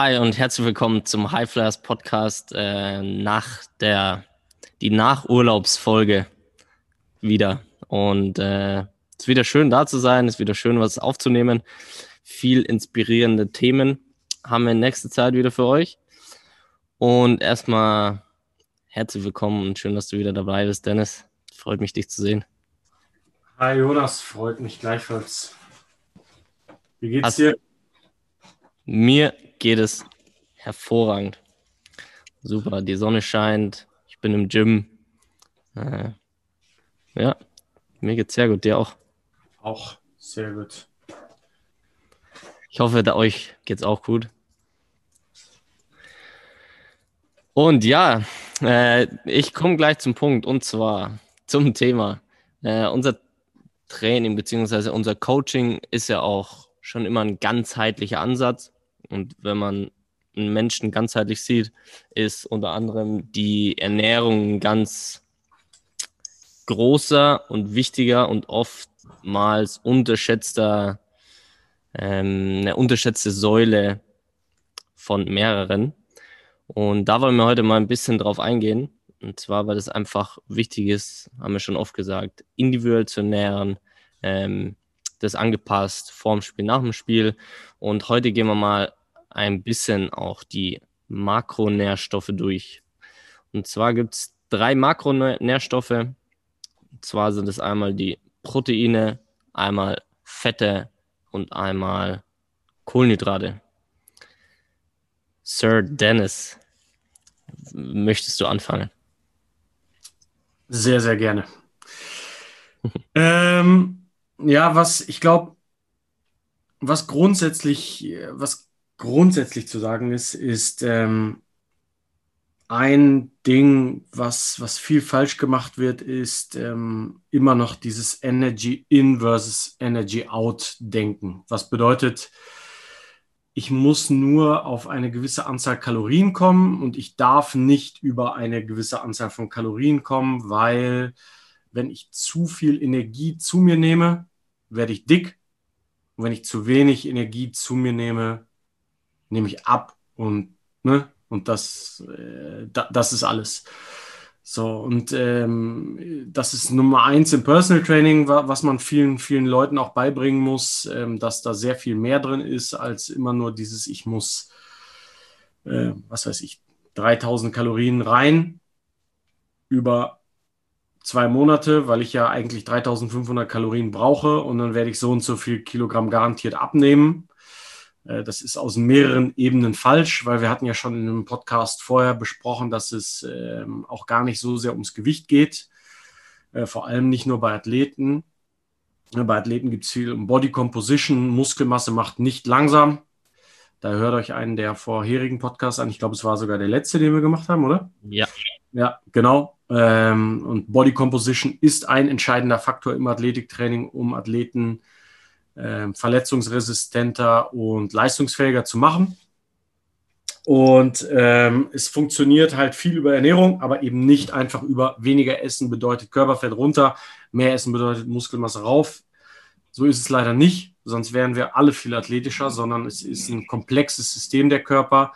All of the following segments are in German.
Hi und herzlich willkommen zum High Flyers Podcast äh, nach der die Nachurlaubsfolge wieder. Und äh, es ist wieder schön da zu sein, es ist wieder schön was aufzunehmen. Viel inspirierende Themen haben wir in nächster Zeit wieder für euch. Und erstmal herzlich willkommen und schön, dass du wieder dabei bist, Dennis. Freut mich, dich zu sehen. Hi Jonas, freut mich gleichfalls. Wie geht's Hast, dir? Mir geht es hervorragend. Super, die Sonne scheint, ich bin im Gym. Äh, ja, mir geht's sehr gut, dir auch. Auch sehr gut. Ich hoffe, da euch geht's auch gut. Und ja, äh, ich komme gleich zum Punkt und zwar zum Thema. Äh, unser Training bzw. unser Coaching ist ja auch schon immer ein ganzheitlicher Ansatz. Und wenn man einen Menschen ganzheitlich sieht, ist unter anderem die Ernährung ein ganz großer und wichtiger und oftmals unterschätzter, ähm, eine unterschätzte Säule von mehreren. Und da wollen wir heute mal ein bisschen drauf eingehen. Und zwar, weil es einfach wichtig ist, haben wir schon oft gesagt, individuell zu ernähren, ähm, das angepasst vorm Spiel, nach dem Spiel. Und heute gehen wir mal ein bisschen auch die Makronährstoffe durch. Und zwar gibt es drei Makronährstoffe. Und zwar sind es einmal die Proteine, einmal Fette und einmal Kohlenhydrate. Sir Dennis, möchtest du anfangen? Sehr, sehr gerne. ähm, ja, was ich glaube, was grundsätzlich, was grundsätzlich zu sagen ist, ist ähm, ein Ding, was, was viel falsch gemacht wird, ist ähm, immer noch dieses Energy in versus Energy out Denken. Was bedeutet, ich muss nur auf eine gewisse Anzahl Kalorien kommen und ich darf nicht über eine gewisse Anzahl von Kalorien kommen, weil wenn ich zu viel Energie zu mir nehme, werde ich dick. Und wenn ich zu wenig Energie zu mir nehme, nehme ich ab und, ne, und das, äh, da, das ist alles. So, und ähm, das ist Nummer eins im Personal Training, was man vielen, vielen Leuten auch beibringen muss, ähm, dass da sehr viel mehr drin ist, als immer nur dieses, ich muss, äh, was weiß ich, 3000 Kalorien rein über zwei Monate, weil ich ja eigentlich 3500 Kalorien brauche und dann werde ich so und so viel Kilogramm garantiert abnehmen. Äh, das ist aus mehreren Ebenen falsch, weil wir hatten ja schon in einem Podcast vorher besprochen, dass es ähm, auch gar nicht so sehr ums Gewicht geht. Äh, vor allem nicht nur bei Athleten. Bei Athleten gibt es viel um Body Composition. Muskelmasse macht nicht langsam. Da hört euch einen der vorherigen Podcasts an. Ich glaube, es war sogar der letzte, den wir gemacht haben, oder? Ja. Ja, genau. Ähm, und Body Composition ist ein entscheidender Faktor im Athletiktraining, um Athleten äh, verletzungsresistenter und leistungsfähiger zu machen. Und ähm, es funktioniert halt viel über Ernährung, aber eben nicht einfach über weniger Essen bedeutet Körperfett runter, mehr Essen bedeutet Muskelmasse rauf. So ist es leider nicht, sonst wären wir alle viel athletischer, sondern es ist ein komplexes System der Körper,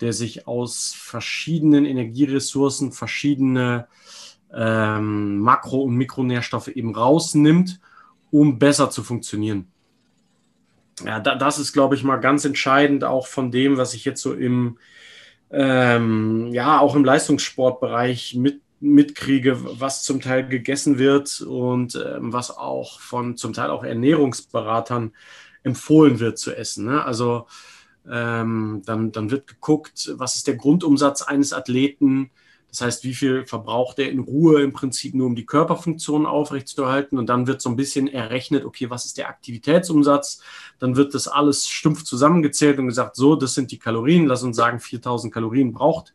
der sich aus verschiedenen Energieressourcen, verschiedene ähm, Makro- und Mikronährstoffe eben rausnimmt um besser zu funktionieren. Ja, da, das ist, glaube ich, mal ganz entscheidend auch von dem, was ich jetzt so im, ähm, ja, auch im Leistungssportbereich mit, mitkriege, was zum Teil gegessen wird und ähm, was auch von zum Teil auch Ernährungsberatern empfohlen wird zu essen. Ne? Also ähm, dann, dann wird geguckt, was ist der Grundumsatz eines Athleten, das heißt, wie viel verbraucht er in Ruhe im Prinzip nur, um die Körperfunktion aufrechtzuerhalten? Und dann wird so ein bisschen errechnet, okay, was ist der Aktivitätsumsatz? Dann wird das alles stumpf zusammengezählt und gesagt, so, das sind die Kalorien. Lass uns sagen, 4000 Kalorien braucht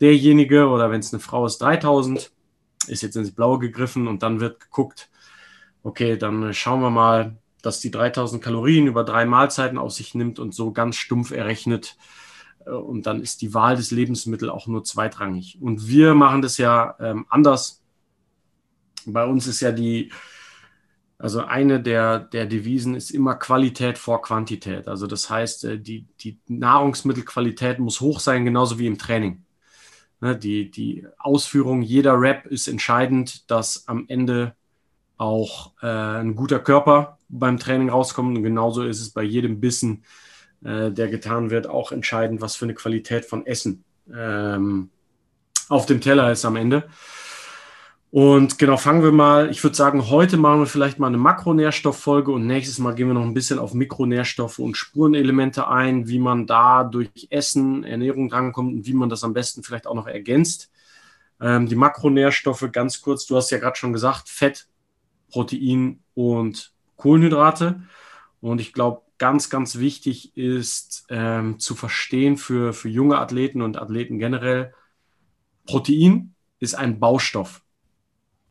derjenige oder wenn es eine Frau ist, 3000. Ist jetzt ins Blaue gegriffen und dann wird geguckt, okay, dann schauen wir mal, dass die 3000 Kalorien über drei Mahlzeiten auf sich nimmt und so ganz stumpf errechnet, äh, und dann ist die Wahl des Lebensmittels auch nur zweitrangig. Und wir machen das ja ähm, anders. Bei uns ist ja die, Also eine der, der Devisen ist immer Qualität vor Quantität. Also das heißt, äh, die, die Nahrungsmittelqualität muss hoch sein, genauso wie im Training. Ne, die, die Ausführung jeder Rap ist entscheidend, dass am Ende auch äh, ein guter Körper beim Training rauskommt. Und genauso ist es bei jedem Bissen, äh, der getan wird, auch entscheidend, was für eine Qualität von Essen ähm, auf dem Teller ist am Ende. Und genau, fangen wir mal. Ich würde sagen, heute machen wir vielleicht mal eine Makronährstofffolge und nächstes Mal gehen wir noch ein bisschen auf Mikronährstoffe und Spurenelemente ein, wie man da durch Essen, Ernährung drankommt und wie man das am besten vielleicht auch noch ergänzt. Ähm, die Makronährstoffe ganz kurz, du hast ja gerade schon gesagt, Fett, Protein und Kohlenhydrate. Und ich glaube, ganz, ganz wichtig ist ähm, zu verstehen für, für junge Athleten und Athleten generell, Protein ist ein Baustoff.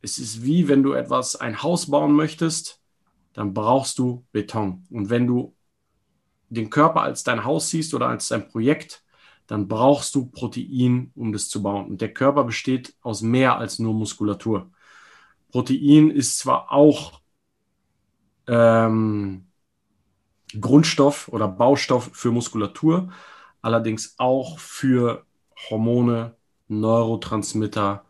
Es ist wie wenn du etwas, ein Haus bauen möchtest, dann brauchst du Beton. Und wenn du den Körper als dein Haus siehst oder als dein Projekt, dann brauchst du Protein, um das zu bauen. Und der Körper besteht aus mehr als nur Muskulatur. Protein ist zwar auch ähm, Grundstoff oder Baustoff für Muskulatur, allerdings auch für Hormone, Neurotransmitter,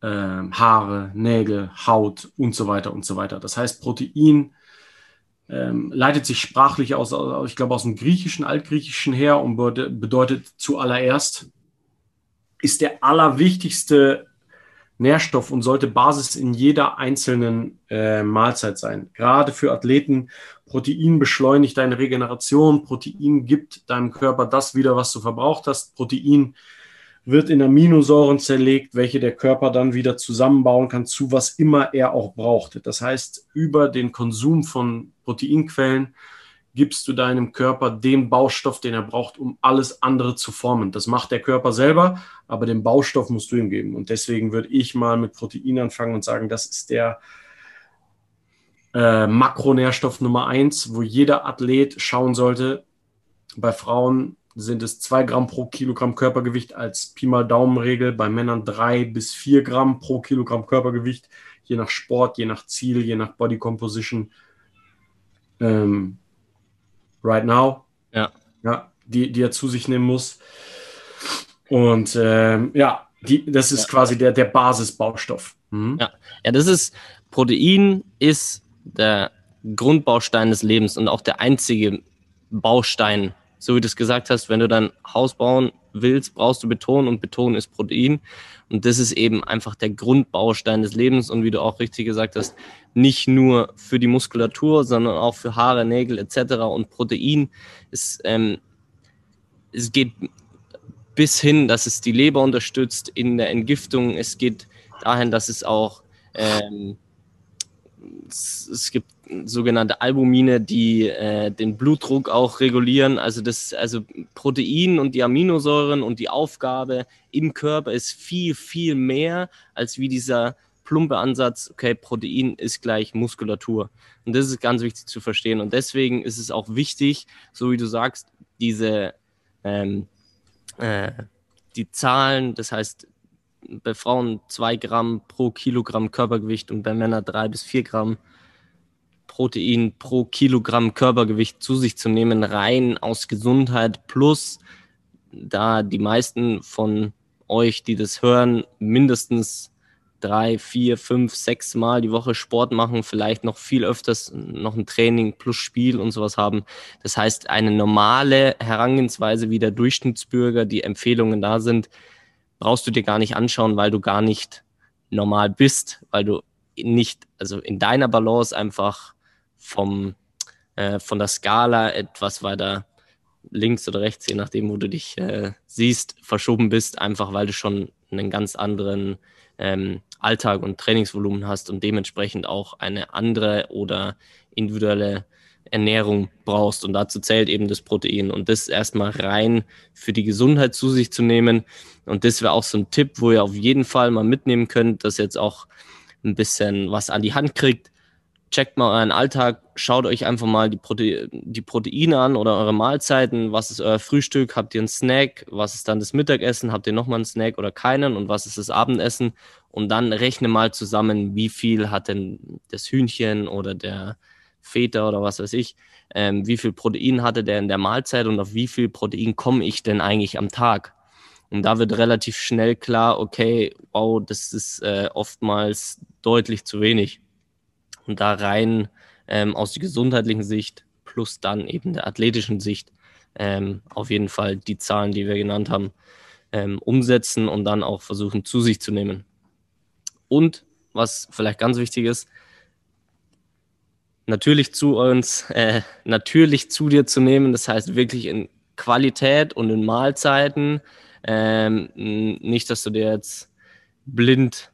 äh, Haare, Nägel, Haut und so weiter und so weiter. Das heißt, Protein ähm, leitet sich sprachlich aus, ich glaube, aus dem Griechischen, Altgriechischen her und bedeutet zuallererst, ist der allerwichtigste Nährstoff und sollte Basis in jeder einzelnen äh, Mahlzeit sein. Gerade für Athleten, Protein beschleunigt deine Regeneration, Protein gibt deinem Körper das wieder, was du verbraucht hast. Protein wird in Aminosäuren zerlegt, welche der Körper dann wieder zusammenbauen kann zu was immer er auch braucht. Das heißt, über den Konsum von Proteinquellen gibst du deinem Körper den Baustoff, den er braucht, um alles andere zu formen. Das macht der Körper selber, aber den Baustoff musst du ihm geben. Und deswegen würde ich mal mit Protein anfangen und sagen, das ist der äh, Makronährstoff Nummer eins, wo jeder Athlet schauen sollte. Bei Frauen sind es zwei Gramm pro Kilogramm Körpergewicht als Pi mal Daumenregel, bei Männern drei bis vier Gramm pro Kilogramm Körpergewicht, je nach Sport, je nach Ziel, je nach Body Composition. Ähm, right now. Ja. ja die, die er zu sich nehmen muss. Und ähm, ja, die, das ist ja. quasi der, der Basisbaustoff. Mhm. Ja. ja, das ist, Protein ist der Grundbaustein des Lebens und auch der einzige Baustein, so wie du es gesagt hast, wenn du dein Haus bauen willst, brauchst du Beton und Beton ist Protein. Und das ist eben einfach der Grundbaustein des Lebens und wie du auch richtig gesagt hast, nicht nur für die Muskulatur, sondern auch für Haare, Nägel etc. Und Protein ist, ähm, es geht bis hin, dass es die Leber unterstützt in der Entgiftung. Es geht dahin, dass es auch ähm, es, gibt sogenannte Albumine, die äh, den Blutdruck auch regulieren. Also das, also Protein und die Aminosäuren und die Aufgabe im Körper ist viel, viel mehr als wie dieser plumpe Ansatz, okay, Protein ist gleich Muskulatur. Und das ist ganz wichtig zu verstehen. Und deswegen ist es auch wichtig, so wie du sagst, diese ähm, äh, die Zahlen, das heißt bei Frauen zwei Gramm pro Kilogramm Körpergewicht und bei Männern drei bis vier Gramm Protein pro Kilogramm Körpergewicht zu sich zu nehmen, rein aus Gesundheit plus, da die meisten von euch, die das hören, mindestens drei, vier, fünf, sechs Mal die Woche Sport machen, vielleicht noch viel öfters noch ein Training plus Spiel und sowas haben. Das heißt, eine normale Herangehensweise wie der Durchschnittsbürger, die Empfehlungen da sind, brauchst du dir gar nicht anschauen, weil du gar nicht normal bist, weil du nicht, also in deiner Balance einfach vom, äh, von der Skala etwas weiter links oder rechts, je nachdem, wo du dich äh, siehst, verschoben bist, einfach weil du schon einen ganz anderen ähm, Alltag und Trainingsvolumen hast und dementsprechend auch eine andere oder individuelle Ernährung brauchst. Und dazu zählt eben das Protein. Und das erstmal rein für die Gesundheit zu sich zu nehmen. Und das wäre auch so ein Tipp, wo ihr auf jeden Fall mal mitnehmen könnt, dass ihr jetzt auch ein bisschen was an die Hand kriegt. Checkt mal euren Alltag, schaut euch einfach mal die, Prote die Proteine an oder eure Mahlzeiten. Was ist euer Frühstück? Habt ihr einen Snack? Was ist dann das Mittagessen? Habt ihr nochmal einen Snack oder keinen? Und was ist das Abendessen? und dann rechne mal zusammen, wie viel hat denn das Hühnchen oder der Feta oder was weiß ich, ähm, wie viel Protein hatte der in der Mahlzeit und auf wie viel Protein komme ich denn eigentlich am Tag. Und da wird relativ schnell klar, okay, wow, das ist äh, oftmals deutlich zu wenig. Und da rein ähm, aus der gesundheitlichen Sicht plus dann eben der athletischen Sicht ähm, auf jeden Fall die Zahlen, die wir genannt haben, ähm, umsetzen und dann auch versuchen zu sich zu nehmen. Und was vielleicht ganz wichtig ist, natürlich zu uns, äh, natürlich zu dir zu nehmen, das heißt wirklich in Qualität und in Mahlzeiten. Ähm, nicht, dass du dir jetzt blind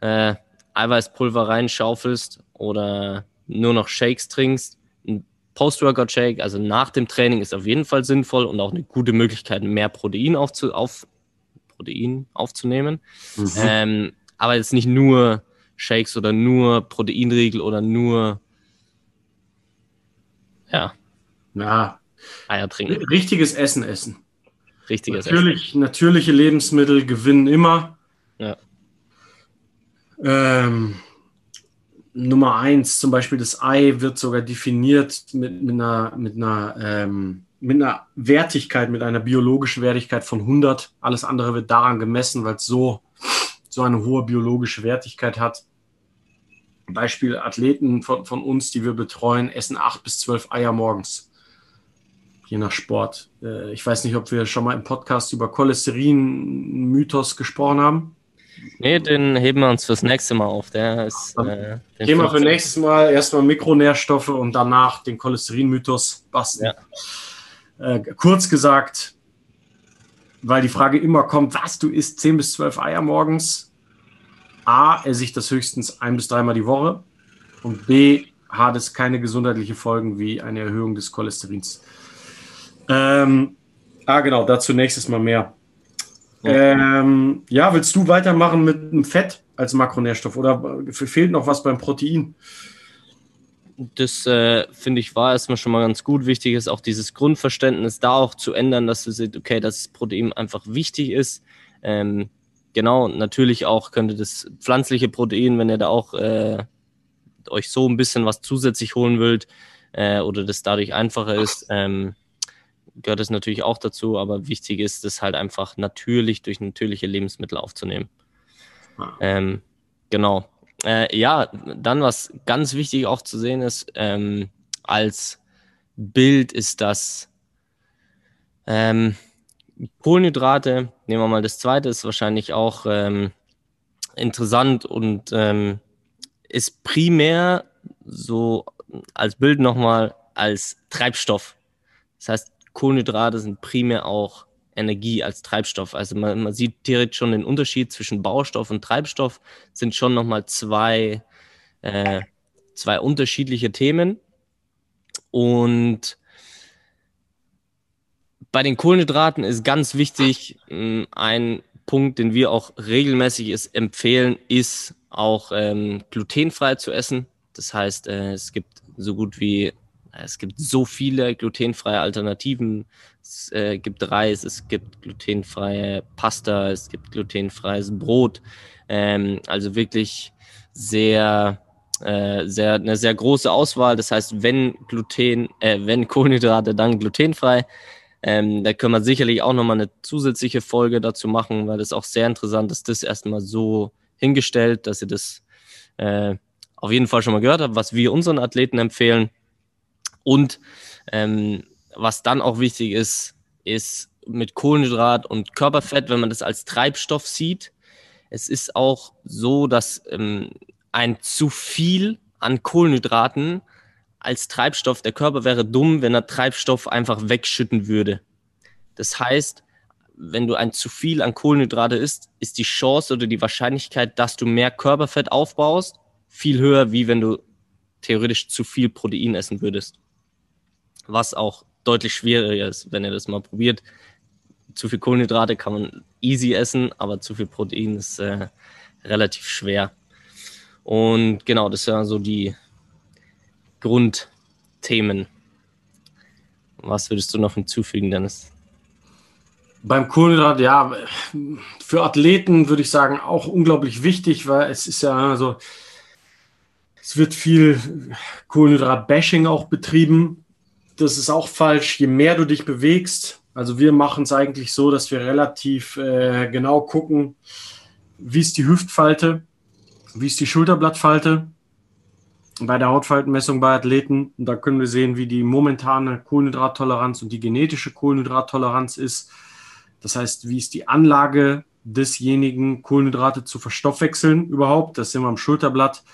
äh, Eiweißpulver reinschaufelst oder nur noch Shakes trinkst. Ein Post-Workout-Shake, also nach dem Training, ist auf jeden Fall sinnvoll und auch eine gute Möglichkeit, mehr Protein, aufzu auf, Protein aufzunehmen. Mhm. Ähm, aber jetzt nicht nur Shakes oder nur Proteinriegel oder nur ja, ja. Eier trinken. Richtiges Essen essen. Richtiges Natürlich, Essen. Natürliche Lebensmittel gewinnen immer. Ja. Ähm, Nummer eins, zum Beispiel das Ei, wird sogar definiert mit, mit einer, mit einer, ähm, mit einer Wertigkeit, mit einer biologischen Wertigkeit von 100. Alles andere wird daran gemessen, weil es so, so eine hohe biologische Wertigkeit hat. Beispiel Athleten von, von uns, die wir betreuen, essen acht bis zwölf Eier morgens. Je nach Sport. Äh, ich weiß nicht, ob wir schon mal im Podcast über Cholesterin-Mythos gesprochen haben. Nee, den heben wir uns fürs nächste Mal auf. Der ist. Äh, Thema für nächstes Mal erstmal Mikronährstoffe und danach den Cholesterin-Mythos basteln. Ja. Äh, kurz gesagt, weil die Frage immer kommt, was, du isst 10 bis 12 Eier morgens? A, esse ich das höchstens ein bis dreimal die Woche und B, hat es keine gesundheitlichen Folgen wie eine Erhöhung des Cholesterins. Ähm, ah, genau, dazu nächstes Mal mehr. Ähm, ja, willst du weitermachen mit dem Fett als Makronährstoff oder fehlt noch was beim Protein? Das äh, finde ich war erstmal schon mal ganz gut. Wichtig ist auch dieses Grundverständnis da auch zu ändern, dass du siehst, okay, dass Protein einfach wichtig ist. Ähm, genau, natürlich auch könnte das pflanzliche Protein, wenn ihr da auch äh, euch so ein bisschen was zusätzlich holen wollt äh, oder das dadurch einfacher ist, ähm, gehört es natürlich auch dazu, aber wichtig ist es halt einfach natürlich durch natürliche Lebensmittel aufzunehmen. Ah. Ähm, genau. Äh, ja, dann was ganz wichtig auch zu sehen ist, ähm, als Bild ist das ähm, Kohlenhydrate, nehmen wir mal das zweite, ist wahrscheinlich auch ähm, interessant und ähm, ist primär so als Bild nochmal als Treibstoff. Das heißt, Kohlenhydrate sind primär auch Energie als Treibstoff. Also man, man sieht direkt schon den Unterschied zwischen Baustoff und Treibstoff, sind schon nochmal zwei, äh, zwei unterschiedliche Themen. Und bei den Kohlenhydraten ist ganz wichtig, hm, ein Punkt, den wir auch regelmäßig ist, empfehlen, ist auch ähm, glutenfrei zu essen. Das heißt, äh, es gibt so gut wie es gibt so viele glutenfreie Alternativen. Es äh, gibt Reis, es gibt glutenfreie Pasta, es gibt glutenfreies Brot. Ähm, also wirklich sehr, äh, sehr, eine sehr große Auswahl. Das heißt, wenn Gluten, äh, wenn Kohlenhydrate, dann glutenfrei. Ähm, da können wir sicherlich auch nochmal eine zusätzliche Folge dazu machen, weil das auch sehr interessant ist, das erstmal so hingestellt, dass ihr das äh, auf jeden Fall schon mal gehört habt, was wir unseren Athleten empfehlen. Und ähm, was dann auch wichtig ist, ist mit Kohlenhydrat und Körperfett, wenn man das als Treibstoff sieht. Es ist auch so, dass ähm, ein zu viel an Kohlenhydraten als Treibstoff, der Körper wäre dumm, wenn er Treibstoff einfach wegschütten würde. Das heißt, wenn du ein zu viel an Kohlenhydrate isst, ist die Chance oder die Wahrscheinlichkeit, dass du mehr Körperfett aufbaust, viel höher, wie wenn du theoretisch zu viel Protein essen würdest was auch deutlich schwieriger ist, wenn ihr das mal probiert. Zu viel Kohlenhydrate kann man easy essen, aber zu viel Protein ist äh, relativ schwer. Und genau, das sind so die Grundthemen. Was würdest du noch hinzufügen, Dennis? Beim Kohlenhydrat, ja, für Athleten würde ich sagen, auch unglaublich wichtig, weil es ist ja so, es wird viel Kohlenhydrat-Bashing auch betrieben. Das ist auch falsch. Je mehr du dich bewegst, also wir machen es eigentlich so, dass wir relativ äh, genau gucken, wie ist die Hüftfalte, wie ist die Schulterblattfalte bei der Hautfaltenmessung bei Athleten. Und da können wir sehen, wie die momentane Kohlenhydrattoleranz und die genetische Kohlenhydrattoleranz ist. Das heißt, wie ist die Anlage desjenigen, Kohlenhydrate zu verstoffwechseln überhaupt. Das sind wir am Schulterblatt.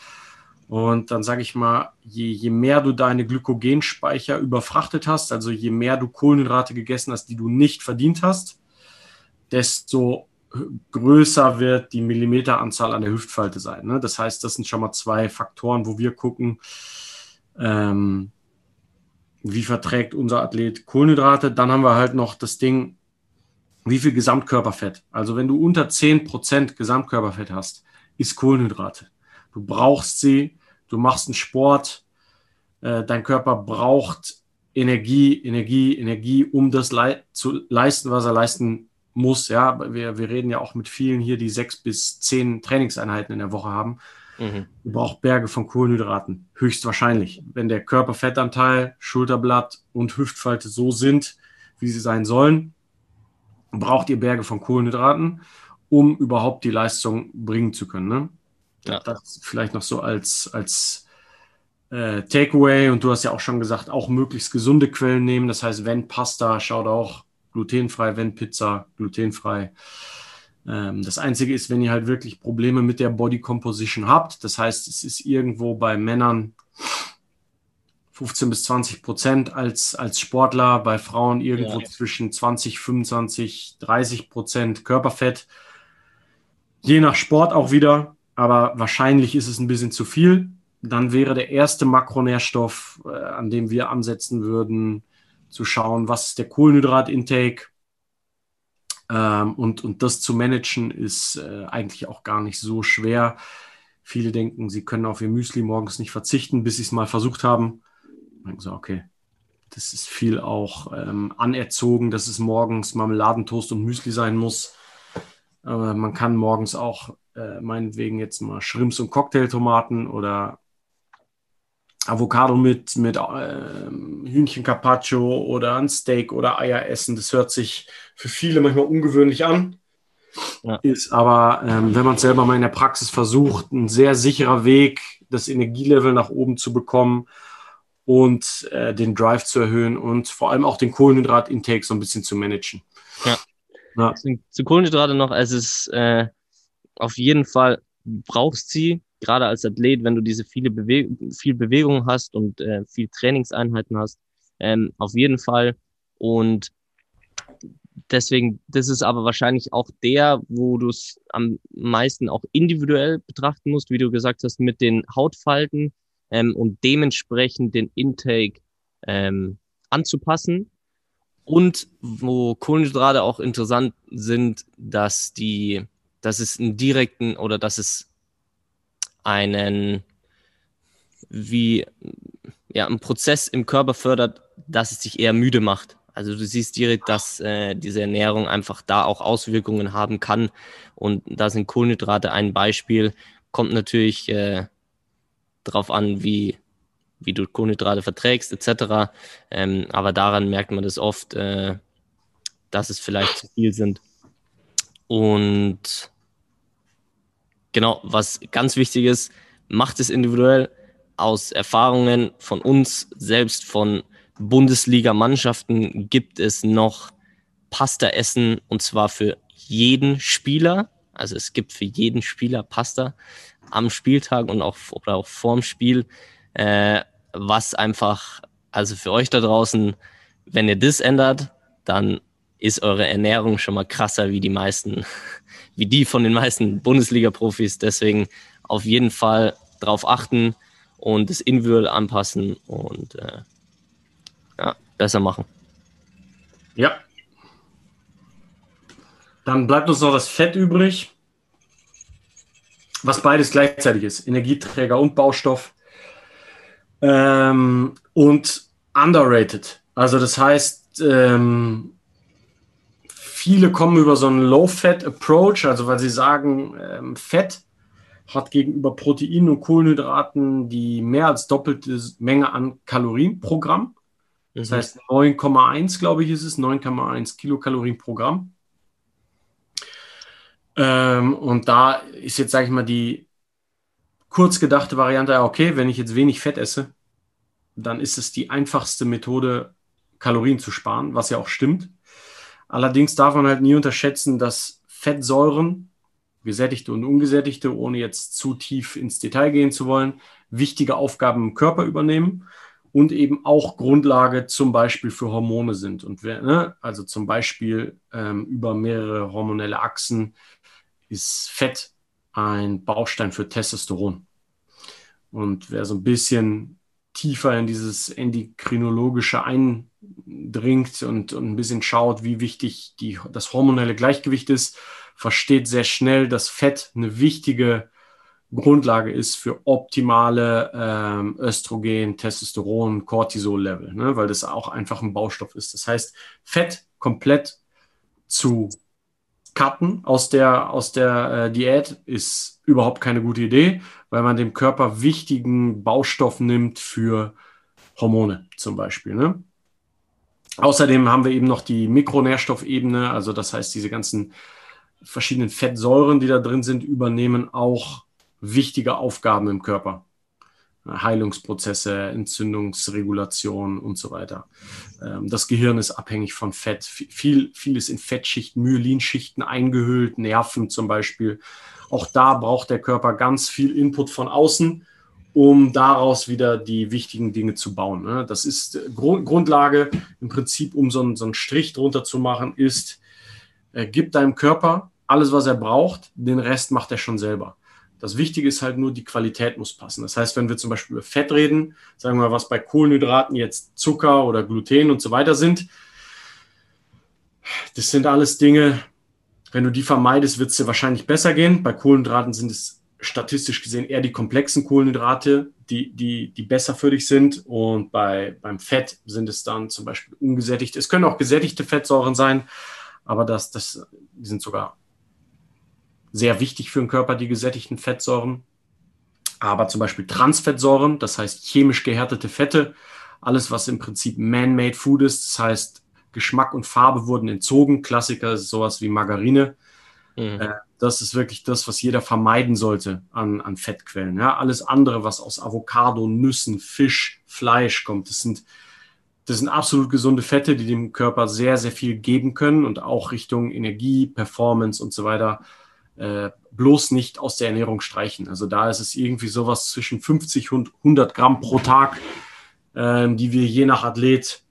Und dann sage ich mal, je, je mehr du deine Glykogenspeicher überfrachtet hast, also je mehr du Kohlenhydrate gegessen hast, die du nicht verdient hast, desto größer wird die Millimeteranzahl an der Hüftfalte sein. Ne? Das heißt, das sind schon mal zwei Faktoren, wo wir gucken, ähm, wie verträgt unser Athlet Kohlenhydrate. Dann haben wir halt noch das Ding, wie viel Gesamtkörperfett. Also wenn du unter 10% Gesamtkörperfett hast, ist Kohlenhydrate. Du brauchst sie, du machst einen Sport, äh, dein Körper braucht Energie, Energie, Energie, um das le zu leisten, was er leisten muss. Ja, wir, wir reden ja auch mit vielen hier, die sechs bis zehn Trainingseinheiten in der Woche haben. Mhm. Du brauchst Berge von Kohlenhydraten, höchstwahrscheinlich. Wenn der Körperfettanteil, Schulterblatt und Hüftfalte so sind, wie sie sein sollen, braucht ihr Berge von Kohlenhydraten, um überhaupt die Leistung bringen zu können. Ne? Ja. Das vielleicht noch so als, als äh, Takeaway. Und du hast ja auch schon gesagt, auch möglichst gesunde Quellen nehmen. Das heißt, wenn Pasta, schaut auch glutenfrei, wenn Pizza, glutenfrei. Ähm, das Einzige ist, wenn ihr halt wirklich Probleme mit der Body Composition habt. Das heißt, es ist irgendwo bei Männern 15 bis 20 Prozent als, als Sportler, bei Frauen irgendwo ja. zwischen 20, 25, 30 Prozent Körperfett. Je nach Sport auch wieder aber wahrscheinlich ist es ein bisschen zu viel. Dann wäre der erste Makronährstoff, äh, an dem wir ansetzen würden, zu schauen, was ist der Kohlenhydrat-Intake. Ähm, und, und das zu managen ist äh, eigentlich auch gar nicht so schwer. Viele denken, sie können auf ihr Müsli morgens nicht verzichten, bis sie es mal versucht haben. Denken so, okay, das ist viel auch ähm, anerzogen, dass es morgens Marmeladentoast und Müsli sein muss. Aber man kann morgens auch äh, meinetwegen jetzt mal Shrimps und Cocktailtomaten oder Avocado mit, mit äh, Hühnchen Carpaccio oder ein Steak oder Eier essen. Das hört sich für viele manchmal ungewöhnlich an. Ja. Ist aber, ähm, wenn man es selber mal in der Praxis versucht, ein sehr sicherer Weg, das Energielevel nach oben zu bekommen und äh, den Drive zu erhöhen und vor allem auch den Kohlenhydrat-Intake so ein bisschen zu managen. Ja. ja. Zu Kohlenhydrate noch, es ist äh, auf jeden Fall brauchst sie, gerade als Athlet, wenn du diese viele Bewe viel Bewegung hast und äh, viel Trainingseinheiten hast, ähm, auf jeden Fall. Und deswegen, das ist aber wahrscheinlich auch der, wo du es am meisten auch individuell betrachten musst, wie du gesagt hast, mit den Hautfalten ähm, und dementsprechend den Intake ähm, anzupassen. Und wo Kohlenhydrate auch interessant sind, dass die dass es einen direkten oder dass es einen wie ja einen Prozess im Körper fördert, dass es dich eher müde macht. Also du siehst direkt, dass äh, diese Ernährung einfach da auch Auswirkungen haben kann. Und da sind Kohlenhydrate ein Beispiel. Kommt natürlich äh, darauf an, wie, wie du Kohlenhydrate verträgst, etc. Ähm, aber daran merkt man das oft, äh, dass es vielleicht zu viel sind. Und genau, was ganz wichtig ist, macht es individuell aus Erfahrungen von uns, selbst von Bundesliga-Mannschaften, gibt es noch Pasta-Essen und zwar für jeden Spieler. Also es gibt für jeden Spieler Pasta am Spieltag und auch, oder auch vorm Spiel, äh, was einfach, also für euch da draußen, wenn ihr das ändert, dann ist eure Ernährung schon mal krasser wie die meisten, wie die von den meisten Bundesliga-Profis. Deswegen auf jeden Fall drauf achten und das individuell anpassen und äh, ja, besser machen. Ja. Dann bleibt uns noch das Fett übrig, was beides gleichzeitig ist: Energieträger und Baustoff. Ähm, und underrated. Also, das heißt, ähm, viele kommen über so einen Low-Fat-Approach, also weil sie sagen, ähm, Fett hat gegenüber Proteinen und Kohlenhydraten die mehr als doppelte Menge an Kalorien pro Gramm. Das mhm. heißt 9,1, glaube ich, ist es, 9,1 Kilokalorien pro Gramm. Ähm, und da ist jetzt, sage ich mal, die kurz gedachte Variante, okay, wenn ich jetzt wenig Fett esse, dann ist es die einfachste Methode, Kalorien zu sparen, was ja auch stimmt. Allerdings darf man halt nie unterschätzen, dass Fettsäuren, gesättigte und ungesättigte, ohne jetzt zu tief ins Detail gehen zu wollen, wichtige Aufgaben im Körper übernehmen und eben auch Grundlage zum Beispiel für Hormone sind. Und ne, also zum Beispiel ähm, über mehrere hormonelle Achsen ist Fett ein Baustein für Testosteron. Und wer so ein bisschen tiefer in dieses Endokrinologische eindringt und, und ein bisschen schaut, wie wichtig die, das hormonelle Gleichgewicht ist, versteht sehr schnell, dass Fett eine wichtige Grundlage ist für optimale ähm, Östrogen, Testosteron, Cortisol-Level, ne? weil das auch einfach ein Baustoff ist. Das heißt, Fett komplett zu cutten aus der, aus der äh, Diät ist überhaupt keine gute Idee, weil man dem Körper wichtigen Baustoff nimmt für Hormone zum Beispiel. Ne? Außerdem haben wir eben noch die Mikronährstoffebene, also das heißt, diese ganzen verschiedenen Fettsäuren, die da drin sind, übernehmen auch wichtige Aufgaben im Körper. Heilungsprozesse, Entzündungsregulation und so weiter. Ähm, das Gehirn ist abhängig von Fett. Viel, viel ist in Fettschichten, Myelinschichten eingehüllt, Nerven zum Beispiel. Auch da braucht der Körper ganz viel Input von außen, um daraus wieder die wichtigen Dinge zu bauen. Ne? Das ist Grundlage im Prinzip, um so einen, so einen Strich drunter zu machen, ist, äh, gib deinem Körper alles, was er braucht, den Rest macht er schon selber. Das Wichtige ist halt nur, die Qualität muss passen. Das heißt, wenn wir zum Beispiel über Fett reden, sagen wir mal, was bei Kohlenhydraten jetzt Zucker oder Gluten und so weiter sind, das sind alles Dinge, wenn du die vermeidest, wird es dir wahrscheinlich besser gehen. Bei Kohlenhydraten sind es statistisch gesehen eher die komplexen Kohlenhydrate, die, die, die besser für dich sind. Und bei, beim Fett sind es dann zum Beispiel ungesättigte. Es können auch gesättigte Fettsäuren sein, aber das, das, die sind sogar sehr wichtig für den Körper, die gesättigten Fettsäuren. Aber zum Beispiel Transfettsäuren, das heißt chemisch gehärtete Fette, alles, was im Prinzip man-made Food ist, das heißt Geschmack und Farbe wurden entzogen. Klassiker ist sowas wie Margarine. Mhm. Äh, das ist wirklich das, was jeder vermeiden sollte an, an Fettquellen. Ja, alles andere, was aus Avocado, Nüssen, Fisch, Fleisch kommt, das sind, das sind absolut gesunde Fette, die dem Körper sehr, sehr viel geben können und auch Richtung Energie, Performance und so weiter äh, bloß nicht aus der Ernährung streichen. Also da ist es irgendwie sowas zwischen 50 und 100 Gramm pro Tag, äh, die wir je nach Athlet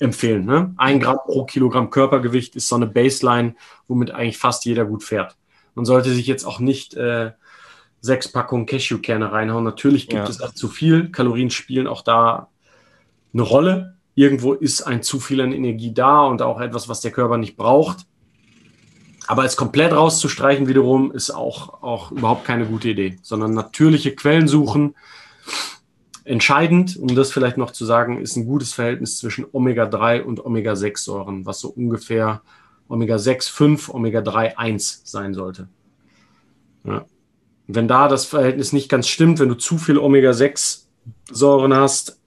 empfehlen. Ne? Ein Gramm pro Kilogramm Körpergewicht ist so eine Baseline, womit eigentlich fast jeder gut fährt. Man sollte sich jetzt auch nicht äh, sechs Packungen Cashewkerne reinhauen. Natürlich gibt ja. es auch zu viel. Kalorien spielen auch da eine Rolle. Irgendwo ist ein zu viel an Energie da und auch etwas, was der Körper nicht braucht. Aber es komplett rauszustreichen wiederum ist auch, auch überhaupt keine gute Idee, sondern natürliche Quellen suchen. Entscheidend, um das vielleicht noch zu sagen, ist ein gutes Verhältnis zwischen Omega-3 und Omega-6-Säuren, was so ungefähr Omega-6, 5, Omega-3, 1 sein sollte. Ja. Wenn da das Verhältnis nicht ganz stimmt, wenn du zu viel Omega-6-Säuren hast,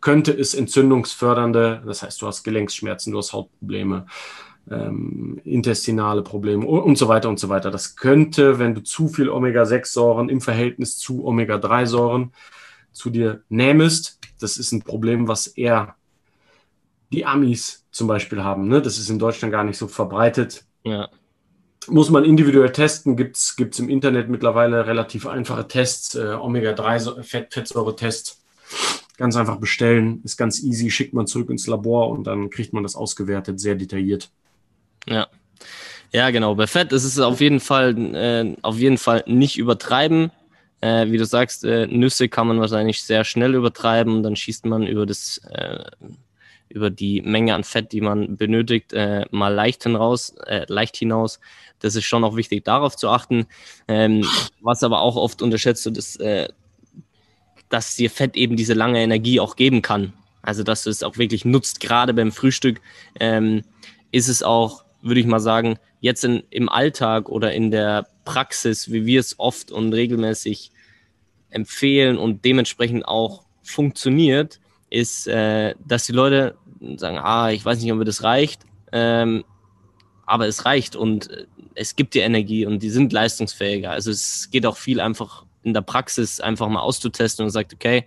könnte es entzündungsfördernde, das heißt, du hast Gelenksschmerzen, du hast Hautprobleme, ähm, intestinale Probleme und, so weiter und so weiter. Das könnte, wenn du zu viel Omega-6-Säuren im Verhältnis zu Omega-3-Säuren zu dir nähmest, das ist ein Problem, was eher die Amis zum Beispiel haben. Ne? Das ist in Deutschland gar nicht so verbreitet. Ja. Muss man individuell testen, gibt es im Internet mittlerweile relativ einfache Tests, äh, Omega-3-Fettsäure-Tests. Ganz einfach bestellen, ist ganz easy, schickt man zurück ins Labor und dann kriegt man das ausgewertet, sehr detailliert. Ja. Ja, genau. Bei Fett ist es auf jeden Fall, äh, auf jeden Fall nicht übertreiben. Äh, wie du sagst, äh, Nüsse kann man wahrscheinlich sehr schnell übertreiben dann schießt man über das, äh, über die Menge an Fett, die man benötigt, äh, mal leicht hinaus, äh, leicht hinaus. Das ist schon auch wichtig, darauf zu achten. Ähm, was aber auch oft unterschätzt wird, ist, dass dir Fett eben diese lange Energie auch geben kann. Also dass du es auch wirklich nutzt, gerade beim Frühstück. Ähm, ist es auch, würde ich mal sagen, jetzt in, im Alltag oder in der Praxis, wie wir es oft und regelmäßig empfehlen und dementsprechend auch funktioniert, ist, äh, dass die Leute sagen, ah, ich weiß nicht, ob mir das reicht, ähm, aber es reicht und äh, es gibt dir Energie und die sind leistungsfähiger. Also es geht auch viel einfach in der Praxis einfach mal auszutesten und sagt, okay,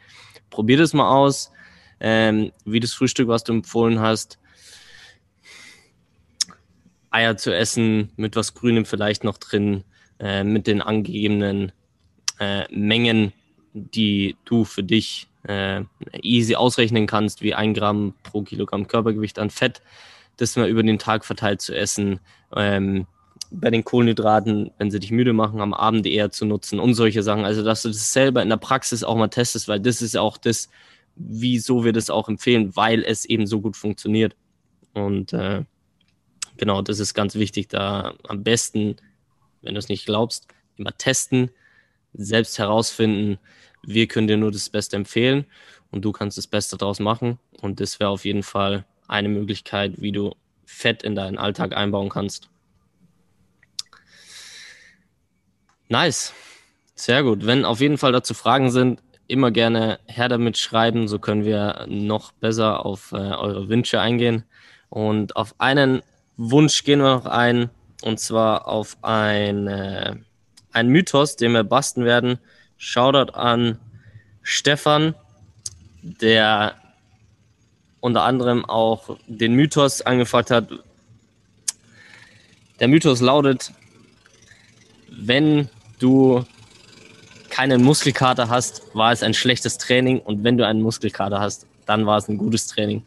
probier das mal aus, ähm, wie das Frühstück, was du empfohlen hast, Eier zu essen, mit was Grünem vielleicht noch drin, äh, mit den angegebenen äh, Mengen, die du für dich äh, easy ausrechnen kannst, wie ein Gramm pro Kilogramm Körpergewicht an Fett, das mal über den Tag verteilt zu essen. Ähm, bei den Kohlenhydraten, wenn sie dich müde machen, am Abend eher zu nutzen und solche Sachen. Also, dass du das selber in der Praxis auch mal testest, weil das ist ja auch das, wieso wir das auch empfehlen, weil es eben so gut funktioniert. Und äh, genau, das ist ganz wichtig, da am besten, wenn du es nicht glaubst, immer testen, selbst herausfinden. Wir können dir nur das Beste empfehlen und du kannst das Beste daraus machen. Und das wäre auf jeden Fall eine Möglichkeit, wie du Fett in deinen Alltag einbauen kannst. Nice. Sehr gut. Wenn auf jeden Fall dazu Fragen sind, immer gerne her damit schreiben. So können wir noch besser auf äh, eure Wünsche eingehen. Und auf einen Wunsch gehen wir noch ein, und zwar auf ein, äh, ein Mythos, den wir basteln werden. Shoutout an Stefan, der unter anderem auch den Mythos angefragt hat. Der Mythos lautet, wenn du keinen Muskelkater hast, war es ein schlechtes Training und wenn du einen Muskelkater hast, dann war es ein gutes Training.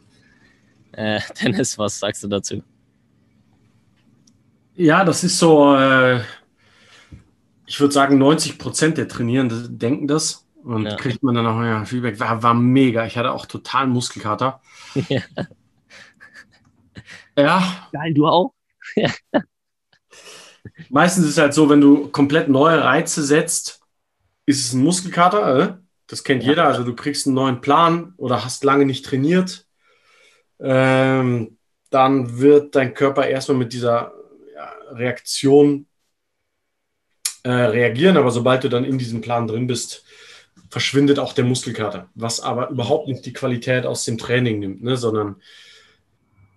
Äh, Dennis, was sagst du dazu? Ja, das ist so, äh, ich würde sagen, 90 Prozent der Trainierenden denken das und ja. kriegt man dann auch ja, Feedback. War, war mega. Ich hatte auch total Muskelkater. Ja. ja. Geil, du auch? Meistens ist es halt so, wenn du komplett neue Reize setzt, ist es ein Muskelkater. Äh? Das kennt ja. jeder. Also du kriegst einen neuen Plan oder hast lange nicht trainiert. Ähm, dann wird dein Körper erstmal mit dieser Reaktion äh, reagieren, aber sobald du dann in diesem Plan drin bist, verschwindet auch der Muskelkater, was aber überhaupt nicht die Qualität aus dem Training nimmt, ne, sondern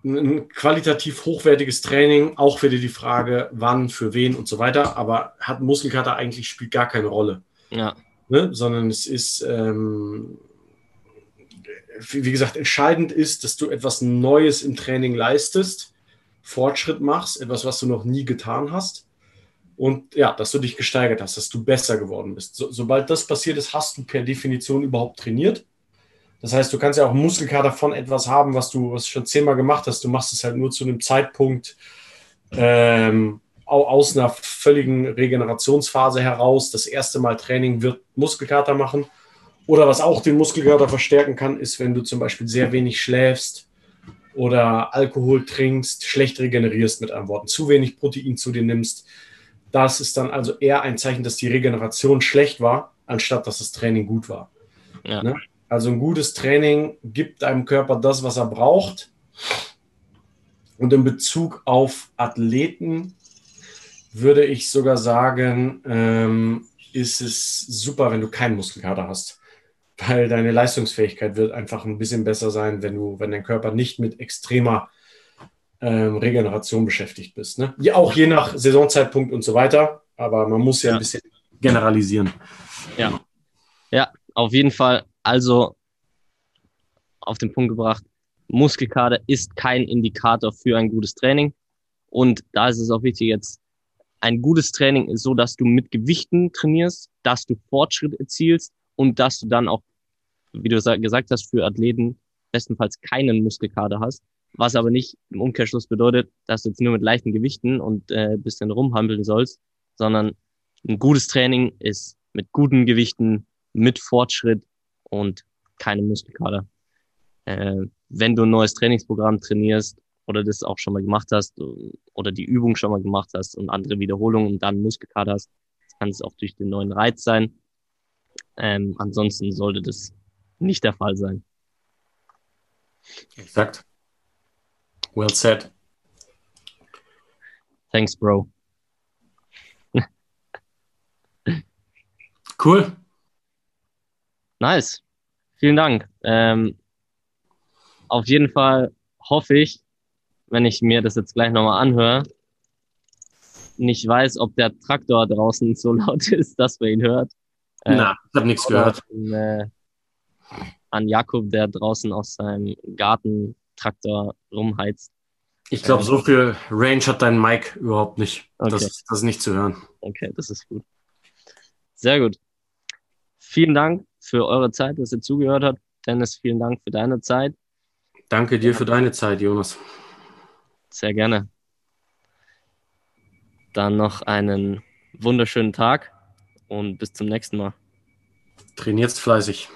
ein qualitativ hochwertiges Training, auch wieder die Frage, wann, für wen und so weiter, aber hat Muskelkater eigentlich spielt gar keine Rolle. Ja. Ne, sondern es ist, ähm, wie gesagt, entscheidend ist, dass du etwas Neues im Training leistest Fortschritt machst, etwas, was du noch nie getan hast. Und ja, dass du dich gesteigert hast, dass du besser geworden bist. So, sobald das passiert ist, hast du per Definition überhaupt trainiert. Das heißt, du kannst ja auch Muskelkater von etwas haben, was du was schon zehnmal gemacht hast. Du machst es halt nur zu einem Zeitpunkt ähm, aus einer völligen Regenerationsphase heraus. Das erste Mal Training wird Muskelkater machen. Oder was auch den Muskelkater verstärken kann, ist, wenn du zum Beispiel sehr wenig schläfst, oder Alkohol trinkst, schlecht regenerierst mit anderen Worten, zu wenig Protein zu dir nimmst. Das ist dann also eher ein Zeichen, dass die Regeneration schlecht war, anstatt dass das Training gut war. Ja. Ne? Also ein gutes Training gibt deinem Körper das, was er braucht. Und in Bezug auf Athleten würde ich sogar sagen, ähm, ist es super, wenn du keinen Muskelkater hast weil deine Leistungsfähigkeit wird einfach ein bisschen besser sein, wenn du, wenn dein Körper nicht mit extremer ähm, Regeneration beschäftigt bist. Ne? Ja, auch je nach Saisonzeitpunkt und so weiter, aber man muss ja, ja ein bisschen generalisieren. Ja. Ja, auf jeden Fall. Also auf den Punkt gebracht, Muskelkater ist kein Indikator für ein gutes Training. Und da ist es auch wichtig, jetzt ein gutes Training ist so, dass du mit Gewichten trainierst, dass du Fortschritt erzielst und dass du dann auch wie du gesagt hast, für Athleten bestenfalls keinen Muskelkater hast, was aber nicht im Umkehrschluss bedeutet, dass du jetzt nur mit leichten Gewichten und äh, bisschen rumhampeln sollst, sondern ein gutes Training ist mit guten Gewichten, mit Fortschritt und keinem Muskelkater. Äh, wenn du ein neues Trainingsprogramm trainierst oder das auch schon mal gemacht hast oder die Übung schon mal gemacht hast und andere Wiederholungen und dann Muskelkater hast, kann es auch durch den neuen Reiz sein. Ähm, ansonsten sollte das nicht der Fall sein. Exakt. Well said. Thanks, Bro. Cool. Nice. Vielen Dank. Ähm, auf jeden Fall hoffe ich, wenn ich mir das jetzt gleich nochmal anhöre, nicht weiß, ob der Traktor draußen so laut ist, dass man ihn hört. Äh, Na, ich habe nichts gehört. An, äh, an Jakob, der draußen aus seinem Gartentraktor rumheizt. Ich glaube, so viel Range hat dein Mic überhaupt nicht. Okay. Das, das ist nicht zu hören. Okay, das ist gut. Sehr gut. Vielen Dank für eure Zeit, dass ihr zugehört habt. Dennis, vielen Dank für deine Zeit. Danke dir für deine Zeit, Jonas. Sehr gerne. Dann noch einen wunderschönen Tag und bis zum nächsten Mal. Trainiert's fleißig.